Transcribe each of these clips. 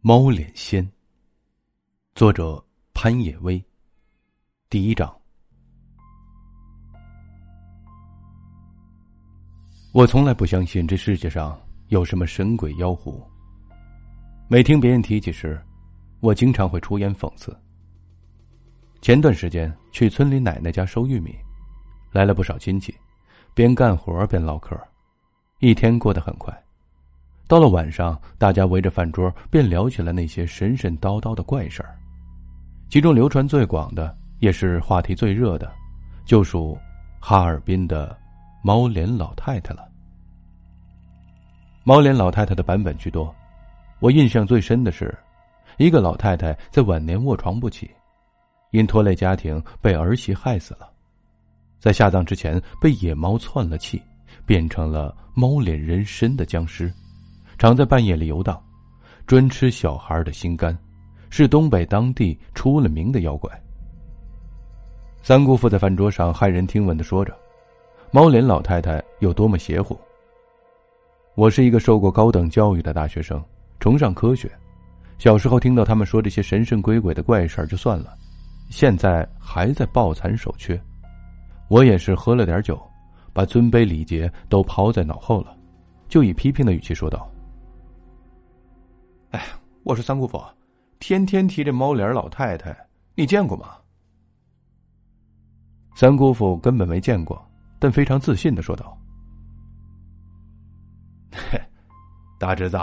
猫脸仙。作者潘野威。第一章。我从来不相信这世界上有什么神鬼妖狐。每听别人提起时，我经常会出言讽刺。前段时间去村里奶奶家收玉米，来了不少亲戚，边干活边唠嗑，一天过得很快。到了晚上，大家围着饭桌便聊起了那些神神叨叨的怪事儿。其中流传最广的，也是话题最热的，就属哈尔滨的猫脸老太太了。猫脸老太太的版本居多，我印象最深的是，一个老太太在晚年卧床不起，因拖累家庭被儿媳害死了，在下葬之前被野猫窜了气，变成了猫脸人身的僵尸。常在半夜里游荡，专吃小孩的心肝，是东北当地出了名的妖怪。三姑父在饭桌上骇人听闻的说着：“猫脸老太太有多么邪乎。”我是一个受过高等教育的大学生，崇尚科学。小时候听到他们说这些神神鬼鬼的怪事儿就算了，现在还在抱残守缺。我也是喝了点酒，把尊卑礼节都抛在脑后了，就以批评的语气说道。我说三姑父，天天提这猫脸老太太，你见过吗？三姑父根本没见过，但非常自信的说道：“嘿，大侄子，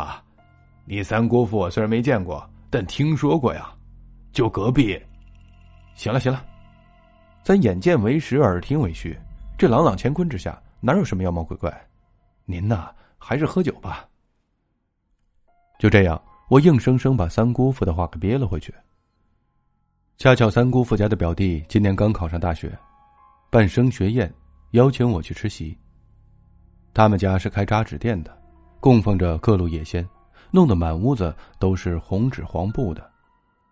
你三姑父虽然没见过，但听说过呀。就隔壁。行了行了，咱眼见为实，耳听为虚，这朗朗乾坤之下，哪有什么妖魔鬼怪？您呐，还是喝酒吧。就这样。”我硬生生把三姑父的话给憋了回去。恰巧三姑父家的表弟今年刚考上大学，办升学宴，邀请我去吃席。他们家是开扎纸店的，供奉着各路野仙，弄得满屋子都是红纸黄布的。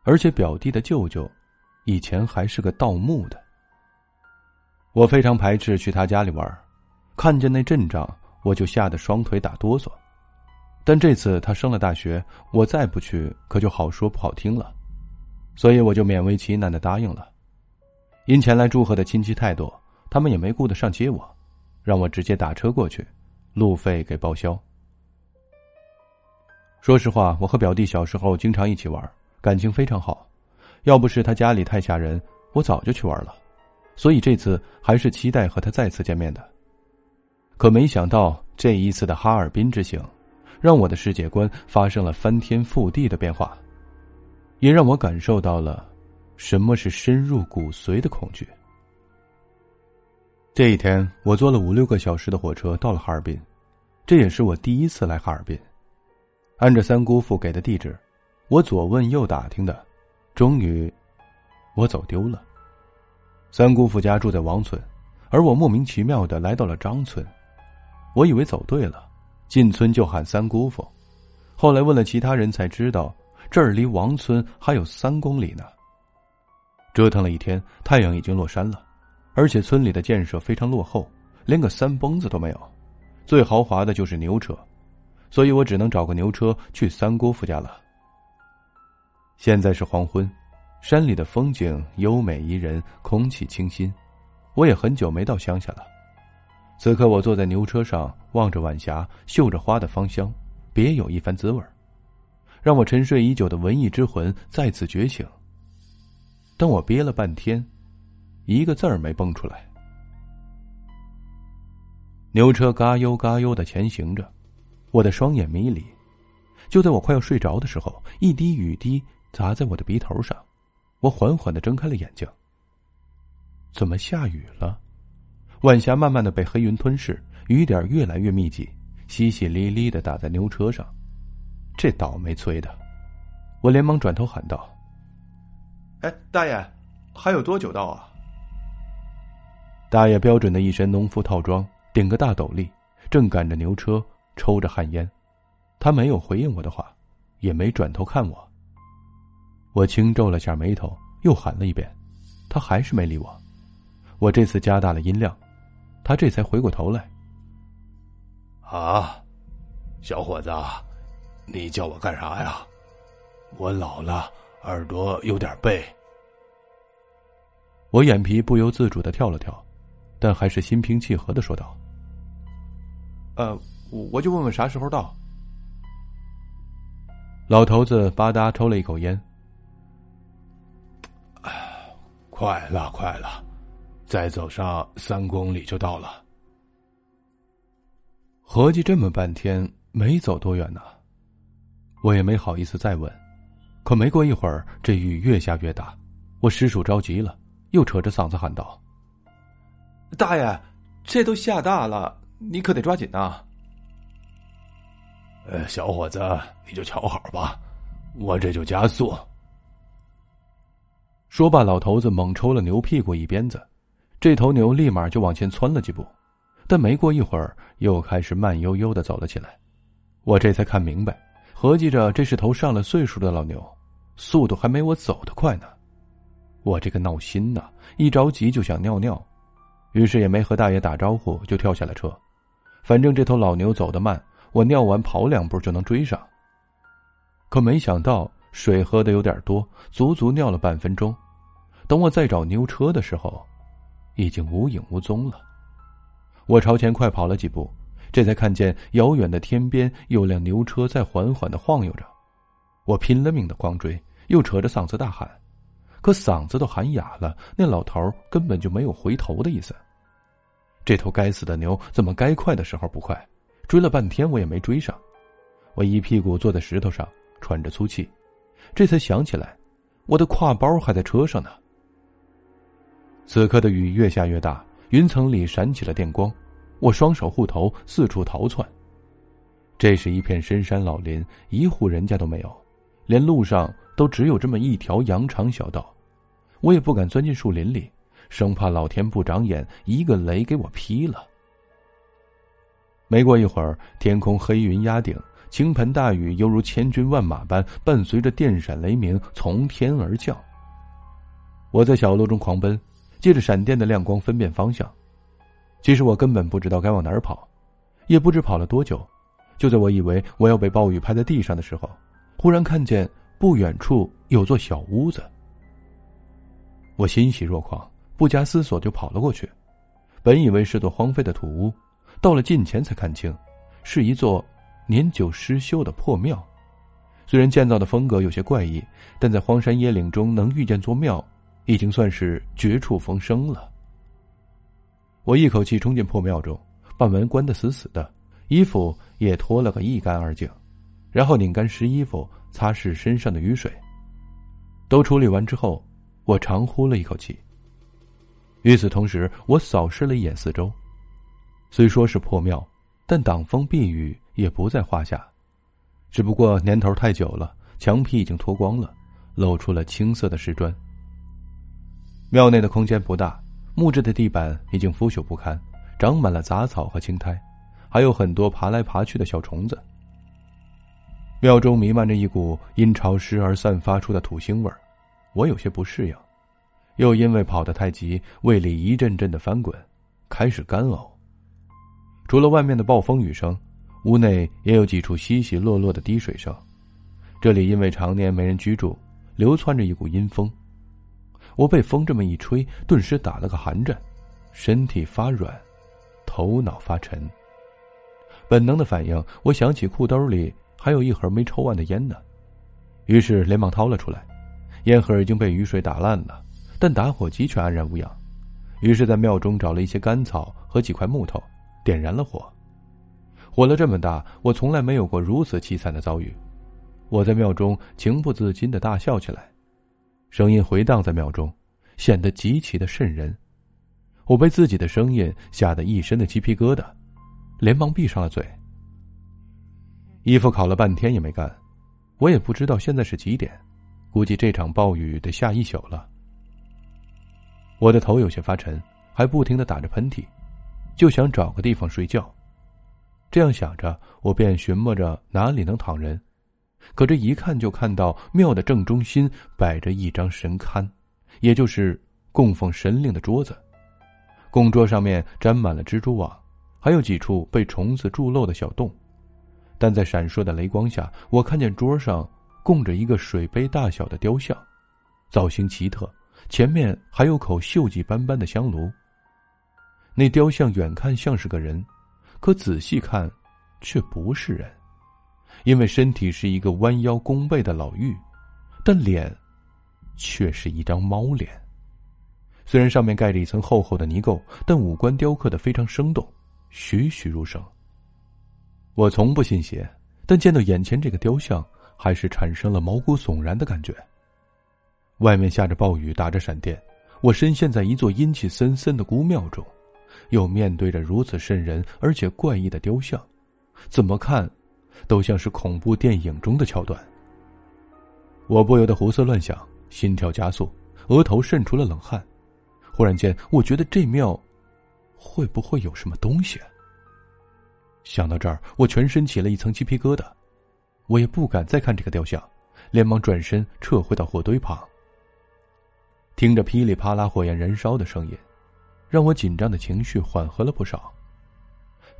而且表弟的舅舅，以前还是个盗墓的。我非常排斥去他家里玩，看见那阵仗，我就吓得双腿打哆嗦。但这次他升了大学，我再不去可就好说不好听了，所以我就勉为其难的答应了。因前来祝贺的亲戚太多，他们也没顾得上接我，让我直接打车过去，路费给报销。说实话，我和表弟小时候经常一起玩，感情非常好。要不是他家里太吓人，我早就去玩了。所以这次还是期待和他再次见面的。可没想到这一次的哈尔滨之行。让我的世界观发生了翻天覆地的变化，也让我感受到了什么是深入骨髓的恐惧。这一天，我坐了五六个小时的火车到了哈尔滨，这也是我第一次来哈尔滨。按着三姑父给的地址，我左问右打听的，终于，我走丢了。三姑父家住在王村，而我莫名其妙的来到了张村，我以为走对了。进村就喊三姑父，后来问了其他人才知道，这儿离王村还有三公里呢。折腾了一天，太阳已经落山了，而且村里的建设非常落后，连个三蹦子都没有，最豪华的就是牛车，所以我只能找个牛车去三姑父家了。现在是黄昏，山里的风景优美宜人，空气清新，我也很久没到乡下了。此刻，我坐在牛车上，望着晚霞，嗅着花的芳香，别有一番滋味让我沉睡已久的文艺之魂再次觉醒。但我憋了半天，一个字儿没蹦出来。牛车嘎悠嘎悠的前行着，我的双眼迷离。就在我快要睡着的时候，一滴雨滴砸在我的鼻头上，我缓缓的睁开了眼睛。怎么下雨了？晚霞慢慢的被黑云吞噬，雨点越来越密集，淅淅沥沥的打在牛车上。这倒霉催的，我连忙转头喊道：“哎，大爷，还有多久到啊？”大爷标准的一身农夫套装，顶个大斗笠，正赶着牛车，抽着旱烟。他没有回应我的话，也没转头看我。我轻皱了下眉头，又喊了一遍，他还是没理我。我这次加大了音量。他这才回过头来。啊，小伙子，你叫我干啥呀？我老了，耳朵有点背。我眼皮不由自主的跳了跳，但还是心平气和的说道：“呃，我就问问啥时候到。”老头子吧嗒抽了一口烟，快了，快了，再走上三公里就到了。合计这么半天没走多远呢，我也没好意思再问。可没过一会儿，这雨越下越大，我实属着急了，又扯着嗓子喊道：“大爷，这都下大了，你可得抓紧呐！”呃，小伙子，你就瞧好吧，我这就加速。说罢，老头子猛抽了牛屁股一鞭子，这头牛立马就往前窜了几步，但没过一会儿，又开始慢悠悠的走了起来。我这才看明白，合计着这是头上了岁数的老牛，速度还没我走得快呢。我这个闹心呐，一着急就想尿尿，于是也没和大爷打招呼，就跳下了车。反正这头老牛走得慢。我尿完跑两步就能追上，可没想到水喝的有点多，足足尿了半分钟。等我再找牛车的时候，已经无影无踪了。我朝前快跑了几步，这才看见遥远的天边有辆牛车在缓缓的晃悠着。我拼了命的狂追，又扯着嗓子大喊，可嗓子都喊哑了，那老头根本就没有回头的意思。这头该死的牛怎么该快的时候不快？追了半天，我也没追上。我一屁股坐在石头上，喘着粗气，这才想起来，我的挎包还在车上呢。此刻的雨越下越大，云层里闪起了电光，我双手护头，四处逃窜。这是一片深山老林，一户人家都没有，连路上都只有这么一条羊肠小道。我也不敢钻进树林里，生怕老天不长眼，一个雷给我劈了。没过一会儿，天空黑云压顶，倾盆大雨犹如千军万马般，伴随着电闪雷鸣从天而降。我在小路中狂奔，借着闪电的亮光分辨方向。其实我根本不知道该往哪儿跑，也不知跑了多久。就在我以为我要被暴雨拍在地上的时候，忽然看见不远处有座小屋子。我欣喜若狂，不加思索就跑了过去。本以为是座荒废的土屋。到了近前才看清，是一座年久失修的破庙。虽然建造的风格有些怪异，但在荒山野岭中能遇见座庙，已经算是绝处逢生了。我一口气冲进破庙中，把门关得死死的，衣服也脱了个一干二净，然后拧干湿衣服，擦拭身上的雨水。都处理完之后，我长呼了一口气。与此同时，我扫视了一眼四周。虽说是破庙，但挡风避雨也不在话下。只不过年头太久了，墙皮已经脱光了，露出了青色的石砖。庙内的空间不大，木质的地板已经腐朽不堪，长满了杂草和青苔，还有很多爬来爬去的小虫子。庙中弥漫着一股因潮湿而散发出的土腥味儿，我有些不适应，又因为跑得太急，胃里一阵阵的翻滚，开始干呕。除了外面的暴风雨声，屋内也有几处稀稀落落的滴水声。这里因为常年没人居住，流窜着一股阴风。我被风这么一吹，顿时打了个寒颤，身体发软，头脑发沉。本能的反应，我想起裤兜里还有一盒没抽完的烟呢，于是连忙掏了出来。烟盒已经被雨水打烂了，但打火机却安然无恙。于是，在庙中找了一些干草和几块木头。点燃了火，火了这么大，我从来没有过如此凄惨的遭遇。我在庙中情不自禁的大笑起来，声音回荡在庙中，显得极其的瘆人。我被自己的声音吓得一身的鸡皮疙瘩，连忙闭上了嘴。衣服烤了半天也没干，我也不知道现在是几点，估计这场暴雨得下一宿了。我的头有些发沉，还不停的打着喷嚏。就想找个地方睡觉，这样想着，我便寻摸着哪里能躺人。可这一看就看到庙的正中心摆着一张神龛，也就是供奉神灵的桌子。供桌上面沾满了蜘蛛网，还有几处被虫子蛀漏的小洞。但在闪烁的雷光下，我看见桌上供着一个水杯大小的雕像，造型奇特，前面还有口锈迹斑斑的香炉。那雕像远看像是个人，可仔细看，却不是人，因为身体是一个弯腰弓背的老妪，但脸，却是一张猫脸。虽然上面盖着一层厚厚的泥垢，但五官雕刻的非常生动，栩栩如生。我从不信邪，但见到眼前这个雕像，还是产生了毛骨悚然的感觉。外面下着暴雨，打着闪电，我深陷在一座阴气森森的古庙中。又面对着如此瘆人而且怪异的雕像，怎么看，都像是恐怖电影中的桥段。我不由得胡思乱想，心跳加速，额头渗出了冷汗。忽然间，我觉得这庙，会不会有什么东西？想到这儿，我全身起了一层鸡皮疙瘩。我也不敢再看这个雕像，连忙转身撤回到火堆旁。听着噼里啪啦火焰燃烧的声音。让我紧张的情绪缓和了不少，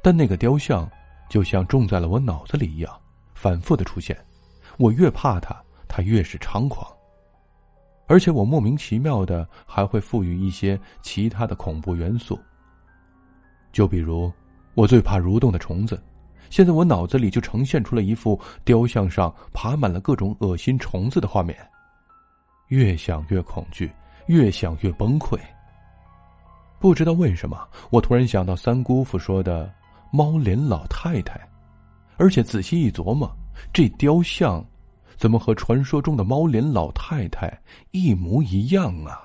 但那个雕像就像种在了我脑子里一样，反复的出现。我越怕它，它越是猖狂。而且我莫名其妙的还会赋予一些其他的恐怖元素。就比如，我最怕蠕动的虫子，现在我脑子里就呈现出了一幅雕像上爬满了各种恶心虫子的画面。越想越恐惧，越想越崩溃。不知道为什么，我突然想到三姑父说的“猫脸老太太”，而且仔细一琢磨，这雕像怎么和传说中的猫脸老太太一模一样啊？